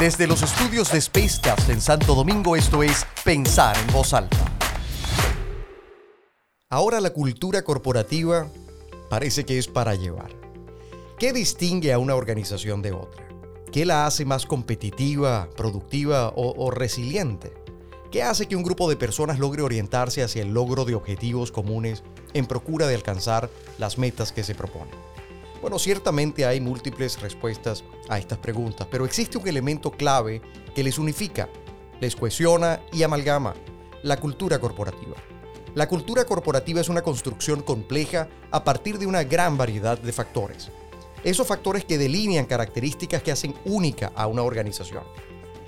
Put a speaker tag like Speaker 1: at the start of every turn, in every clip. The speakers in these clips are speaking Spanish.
Speaker 1: Desde los estudios de Spacecast en Santo Domingo, esto es Pensar en Voz Alta. Ahora la cultura corporativa parece que es para llevar. ¿Qué distingue a una organización de otra? ¿Qué la hace más competitiva, productiva o, o resiliente? ¿Qué hace que un grupo de personas logre orientarse hacia el logro de objetivos comunes en procura de alcanzar las metas que se proponen? Bueno, ciertamente hay múltiples respuestas a estas preguntas, pero existe un elemento clave que les unifica, les cohesiona y amalgama, la cultura corporativa. La cultura corporativa es una construcción compleja a partir de una gran variedad de factores. Esos factores que delinean características que hacen única a una organización.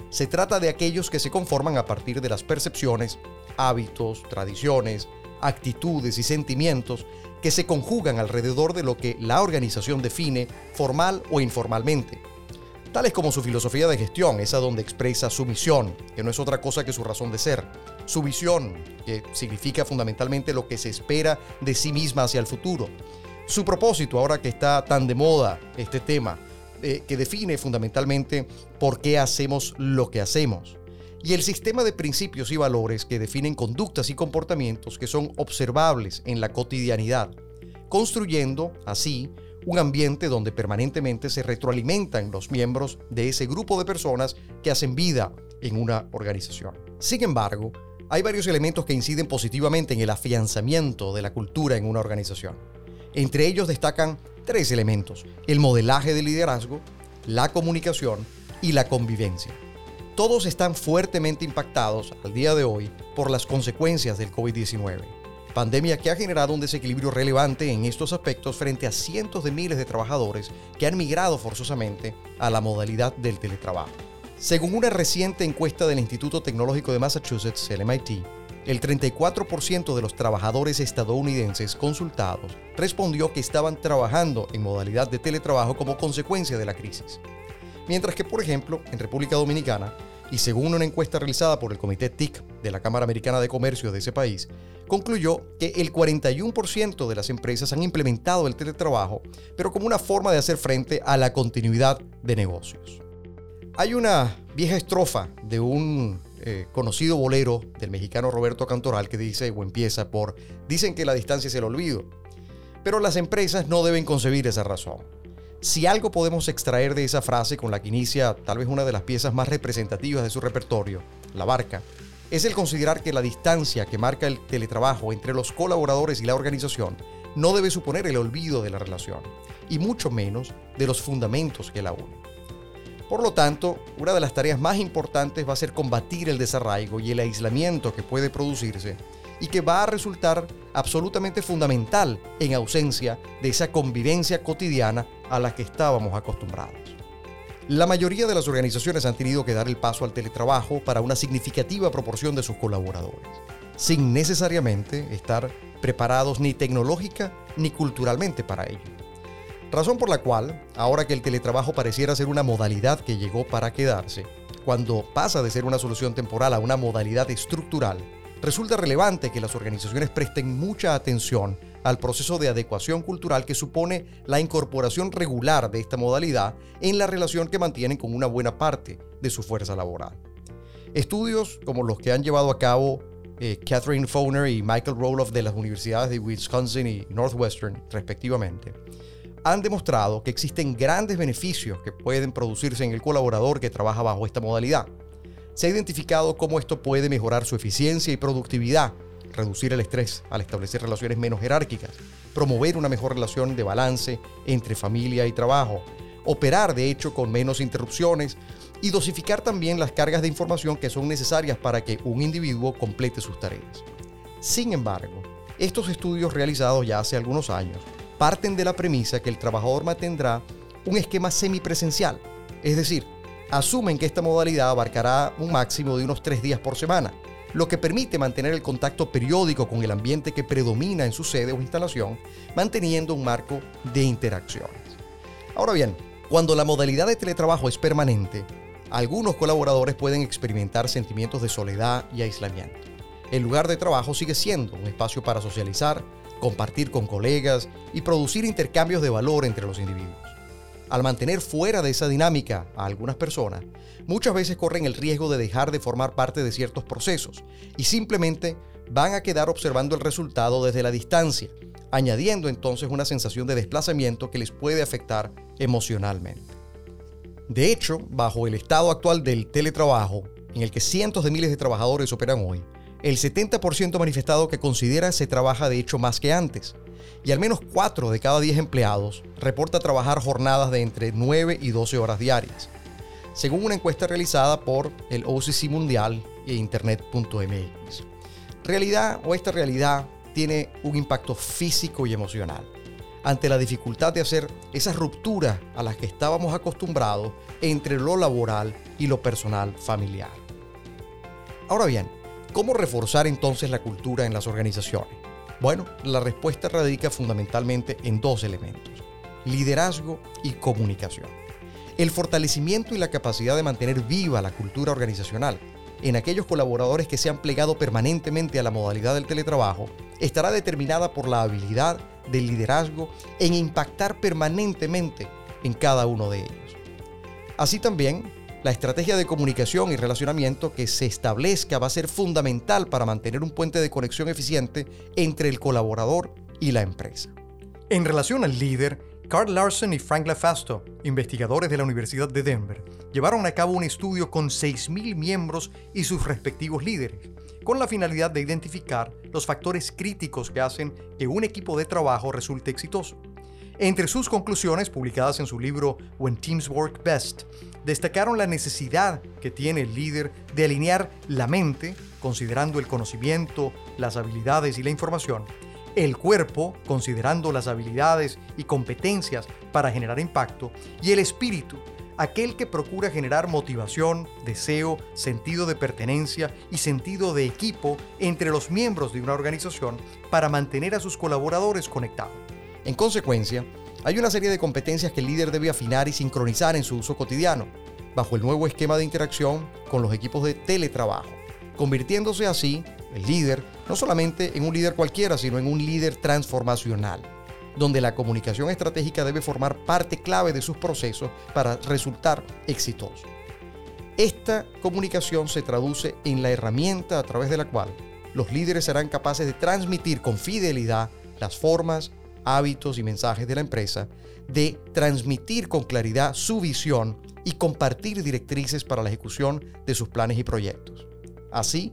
Speaker 1: Se trata de aquellos que se conforman a partir de las percepciones, hábitos, tradiciones, actitudes y sentimientos que se conjugan alrededor de lo que la organización define formal o informalmente. Tales como su filosofía de gestión, esa donde expresa su misión, que no es otra cosa que su razón de ser, su visión, que significa fundamentalmente lo que se espera de sí misma hacia el futuro, su propósito, ahora que está tan de moda este tema, eh, que define fundamentalmente por qué hacemos lo que hacemos. Y el sistema de principios y valores que definen conductas y comportamientos que son observables en la cotidianidad, construyendo así un ambiente donde permanentemente se retroalimentan los miembros de ese grupo de personas que hacen vida en una organización. Sin embargo, hay varios elementos que inciden positivamente en el afianzamiento de la cultura en una organización. Entre ellos destacan tres elementos, el modelaje de liderazgo, la comunicación y la convivencia. Todos están fuertemente impactados al día de hoy por las consecuencias del COVID-19, pandemia que ha generado un desequilibrio relevante en estos aspectos frente a cientos de miles de trabajadores que han migrado forzosamente a la modalidad del teletrabajo. Según una reciente encuesta del Instituto Tecnológico de Massachusetts, el MIT, el 34% de los trabajadores estadounidenses consultados respondió que estaban trabajando en modalidad de teletrabajo como consecuencia de la crisis. Mientras que, por ejemplo, en República Dominicana, y según una encuesta realizada por el Comité TIC de la Cámara Americana de Comercio de ese país, concluyó que el 41% de las empresas han implementado el teletrabajo, pero como una forma de hacer frente a la continuidad de negocios. Hay una vieja estrofa de un eh, conocido bolero del mexicano Roberto Cantoral que dice o empieza por, dicen que la distancia es el olvido, pero las empresas no deben concebir esa razón. Si algo podemos extraer de esa frase con la que inicia tal vez una de las piezas más representativas de su repertorio, La Barca, es el considerar que la distancia que marca el teletrabajo entre los colaboradores y la organización no debe suponer el olvido de la relación, y mucho menos de los fundamentos que la unen. Por lo tanto, una de las tareas más importantes va a ser combatir el desarraigo y el aislamiento que puede producirse y que va a resultar absolutamente fundamental en ausencia de esa convivencia cotidiana a la que estábamos acostumbrados. La mayoría de las organizaciones han tenido que dar el paso al teletrabajo para una significativa proporción de sus colaboradores, sin necesariamente estar preparados ni tecnológica ni culturalmente para ello. Razón por la cual, ahora que el teletrabajo pareciera ser una modalidad que llegó para quedarse, cuando pasa de ser una solución temporal a una modalidad estructural, resulta relevante que las organizaciones presten mucha atención al proceso de adecuación cultural que supone la incorporación regular de esta modalidad en la relación que mantienen con una buena parte de su fuerza laboral. Estudios como los que han llevado a cabo eh, Catherine Foner y Michael Roloff de las universidades de Wisconsin y Northwestern, respectivamente, han demostrado que existen grandes beneficios que pueden producirse en el colaborador que trabaja bajo esta modalidad. Se ha identificado cómo esto puede mejorar su eficiencia y productividad, reducir el estrés al establecer relaciones menos jerárquicas, promover una mejor relación de balance entre familia y trabajo, operar de hecho con menos interrupciones y dosificar también las cargas de información que son necesarias para que un individuo complete sus tareas. Sin embargo, estos estudios realizados ya hace algunos años parten de la premisa que el trabajador mantendrá un esquema semipresencial, es decir, asumen que esta modalidad abarcará un máximo de unos tres días por semana, lo que permite mantener el contacto periódico con el ambiente que predomina en su sede o instalación, manteniendo un marco de interacciones. Ahora bien, cuando la modalidad de teletrabajo es permanente, algunos colaboradores pueden experimentar sentimientos de soledad y aislamiento. El lugar de trabajo sigue siendo un espacio para socializar, compartir con colegas y producir intercambios de valor entre los individuos. Al mantener fuera de esa dinámica a algunas personas, muchas veces corren el riesgo de dejar de formar parte de ciertos procesos y simplemente van a quedar observando el resultado desde la distancia, añadiendo entonces una sensación de desplazamiento que les puede afectar emocionalmente. De hecho, bajo el estado actual del teletrabajo, en el que cientos de miles de trabajadores operan hoy, el 70% ha manifestado que considera se trabaja de hecho más que antes, y al menos 4 de cada 10 empleados reporta trabajar jornadas de entre 9 y 12 horas diarias, según una encuesta realizada por el OCC Mundial e Internet.mx. Realidad o esta realidad tiene un impacto físico y emocional ante la dificultad de hacer esas rupturas a las que estábamos acostumbrados entre lo laboral y lo personal familiar. Ahora bien, ¿cómo reforzar entonces la cultura en las organizaciones? Bueno, la respuesta radica fundamentalmente en dos elementos, liderazgo y comunicación. El fortalecimiento y la capacidad de mantener viva la cultura organizacional en aquellos colaboradores que se han plegado permanentemente a la modalidad del teletrabajo estará determinada por la habilidad del liderazgo en impactar permanentemente en cada uno de ellos. Así también, la estrategia de comunicación y relacionamiento que se establezca va a ser fundamental para mantener un puente de conexión eficiente entre el colaborador y la empresa. En relación al líder, Carl Larson y Frank LaFasto, investigadores de la Universidad de Denver, llevaron a cabo un estudio con 6.000 miembros y sus respectivos líderes, con la finalidad de identificar los factores críticos que hacen que un equipo de trabajo resulte exitoso. Entre sus conclusiones, publicadas en su libro When Teams Work Best, destacaron la necesidad que tiene el líder de alinear la mente, considerando el conocimiento, las habilidades y la información, el cuerpo, considerando las habilidades y competencias para generar impacto, y el espíritu, aquel que procura generar motivación, deseo, sentido de pertenencia y sentido de equipo entre los miembros de una organización para mantener a sus colaboradores conectados. En consecuencia, hay una serie de competencias que el líder debe afinar y sincronizar en su uso cotidiano, bajo el nuevo esquema de interacción con los equipos de teletrabajo, convirtiéndose así el líder no solamente en un líder cualquiera, sino en un líder transformacional, donde la comunicación estratégica debe formar parte clave de sus procesos para resultar exitoso. Esta comunicación se traduce en la herramienta a través de la cual los líderes serán capaces de transmitir con fidelidad las formas, hábitos y mensajes de la empresa, de transmitir con claridad su visión y compartir directrices para la ejecución de sus planes y proyectos. Así,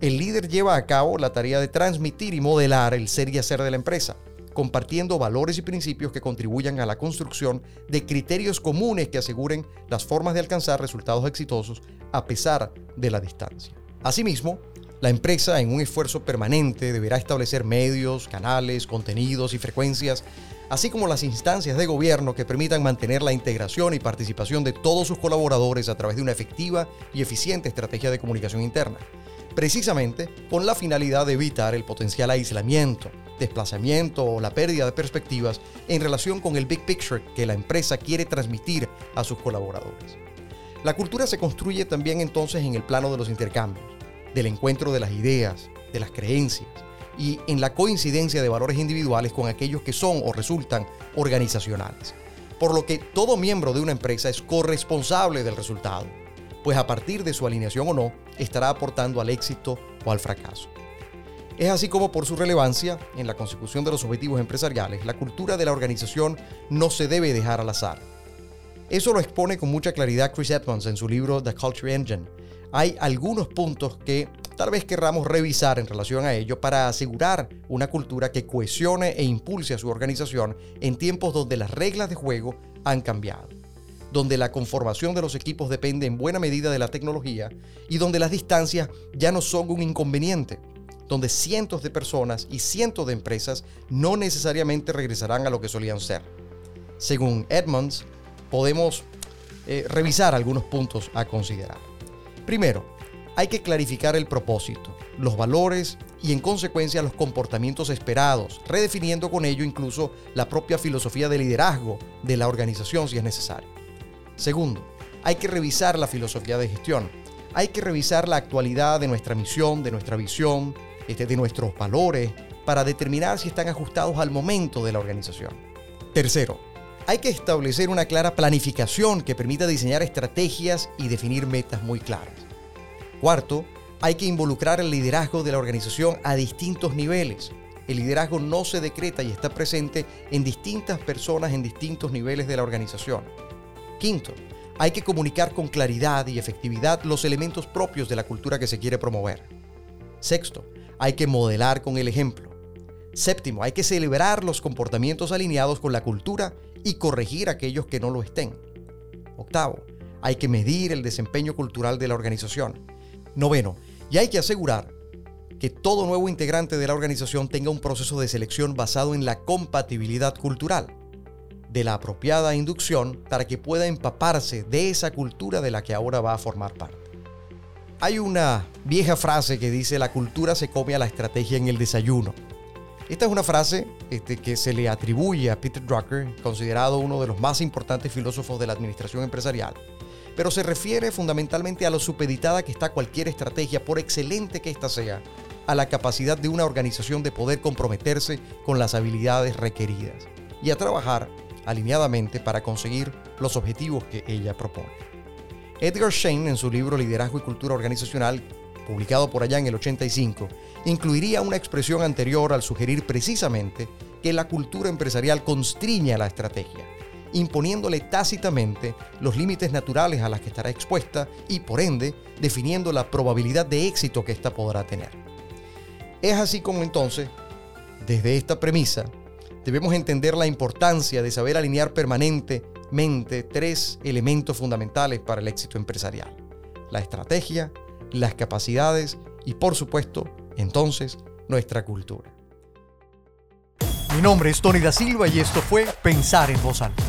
Speaker 1: el líder lleva a cabo la tarea de transmitir y modelar el ser y hacer de la empresa, compartiendo valores y principios que contribuyan a la construcción de criterios comunes que aseguren las formas de alcanzar resultados exitosos a pesar de la distancia. Asimismo, la empresa, en un esfuerzo permanente, deberá establecer medios, canales, contenidos y frecuencias, así como las instancias de gobierno que permitan mantener la integración y participación de todos sus colaboradores a través de una efectiva y eficiente estrategia de comunicación interna, precisamente con la finalidad de evitar el potencial aislamiento, desplazamiento o la pérdida de perspectivas en relación con el big picture que la empresa quiere transmitir a sus colaboradores. La cultura se construye también entonces en el plano de los intercambios del encuentro de las ideas, de las creencias y en la coincidencia de valores individuales con aquellos que son o resultan organizacionales. Por lo que todo miembro de una empresa es corresponsable del resultado, pues a partir de su alineación o no, estará aportando al éxito o al fracaso. Es así como por su relevancia en la consecución de los objetivos empresariales, la cultura de la organización no se debe dejar al azar. Eso lo expone con mucha claridad Chris Edmonds en su libro The Culture Engine, hay algunos puntos que tal vez querramos revisar en relación a ello para asegurar una cultura que cohesione e impulse a su organización en tiempos donde las reglas de juego han cambiado, donde la conformación de los equipos depende en buena medida de la tecnología y donde las distancias ya no son un inconveniente, donde cientos de personas y cientos de empresas no necesariamente regresarán a lo que solían ser. Según Edmonds, podemos eh, revisar algunos puntos a considerar. Primero, hay que clarificar el propósito, los valores y en consecuencia los comportamientos esperados, redefiniendo con ello incluso la propia filosofía de liderazgo de la organización si es necesario. Segundo, hay que revisar la filosofía de gestión. Hay que revisar la actualidad de nuestra misión, de nuestra visión, este, de nuestros valores, para determinar si están ajustados al momento de la organización. Tercero, hay que establecer una clara planificación que permita diseñar estrategias y definir metas muy claras. Cuarto, hay que involucrar el liderazgo de la organización a distintos niveles. El liderazgo no se decreta y está presente en distintas personas en distintos niveles de la organización. Quinto, hay que comunicar con claridad y efectividad los elementos propios de la cultura que se quiere promover. Sexto, hay que modelar con el ejemplo. Séptimo, hay que celebrar los comportamientos alineados con la cultura y corregir aquellos que no lo estén. Octavo, hay que medir el desempeño cultural de la organización. Noveno, y hay que asegurar que todo nuevo integrante de la organización tenga un proceso de selección basado en la compatibilidad cultural, de la apropiada inducción para que pueda empaparse de esa cultura de la que ahora va a formar parte. Hay una vieja frase que dice la cultura se come a la estrategia en el desayuno. Esta es una frase este, que se le atribuye a Peter Drucker, considerado uno de los más importantes filósofos de la administración empresarial, pero se refiere fundamentalmente a lo supeditada que está cualquier estrategia, por excelente que ésta sea, a la capacidad de una organización de poder comprometerse con las habilidades requeridas y a trabajar alineadamente para conseguir los objetivos que ella propone. Edgar Shane, en su libro Liderazgo y Cultura Organizacional, publicado por allá en el 85, incluiría una expresión anterior al sugerir precisamente que la cultura empresarial constriña la estrategia, imponiéndole tácitamente los límites naturales a las que estará expuesta y, por ende, definiendo la probabilidad de éxito que ésta podrá tener. Es así como entonces, desde esta premisa, debemos entender la importancia de saber alinear permanentemente tres elementos fundamentales para el éxito empresarial. La estrategia, las capacidades y por supuesto, entonces, nuestra cultura.
Speaker 2: Mi nombre es Tony da Silva y esto fue Pensar en Voz Alta.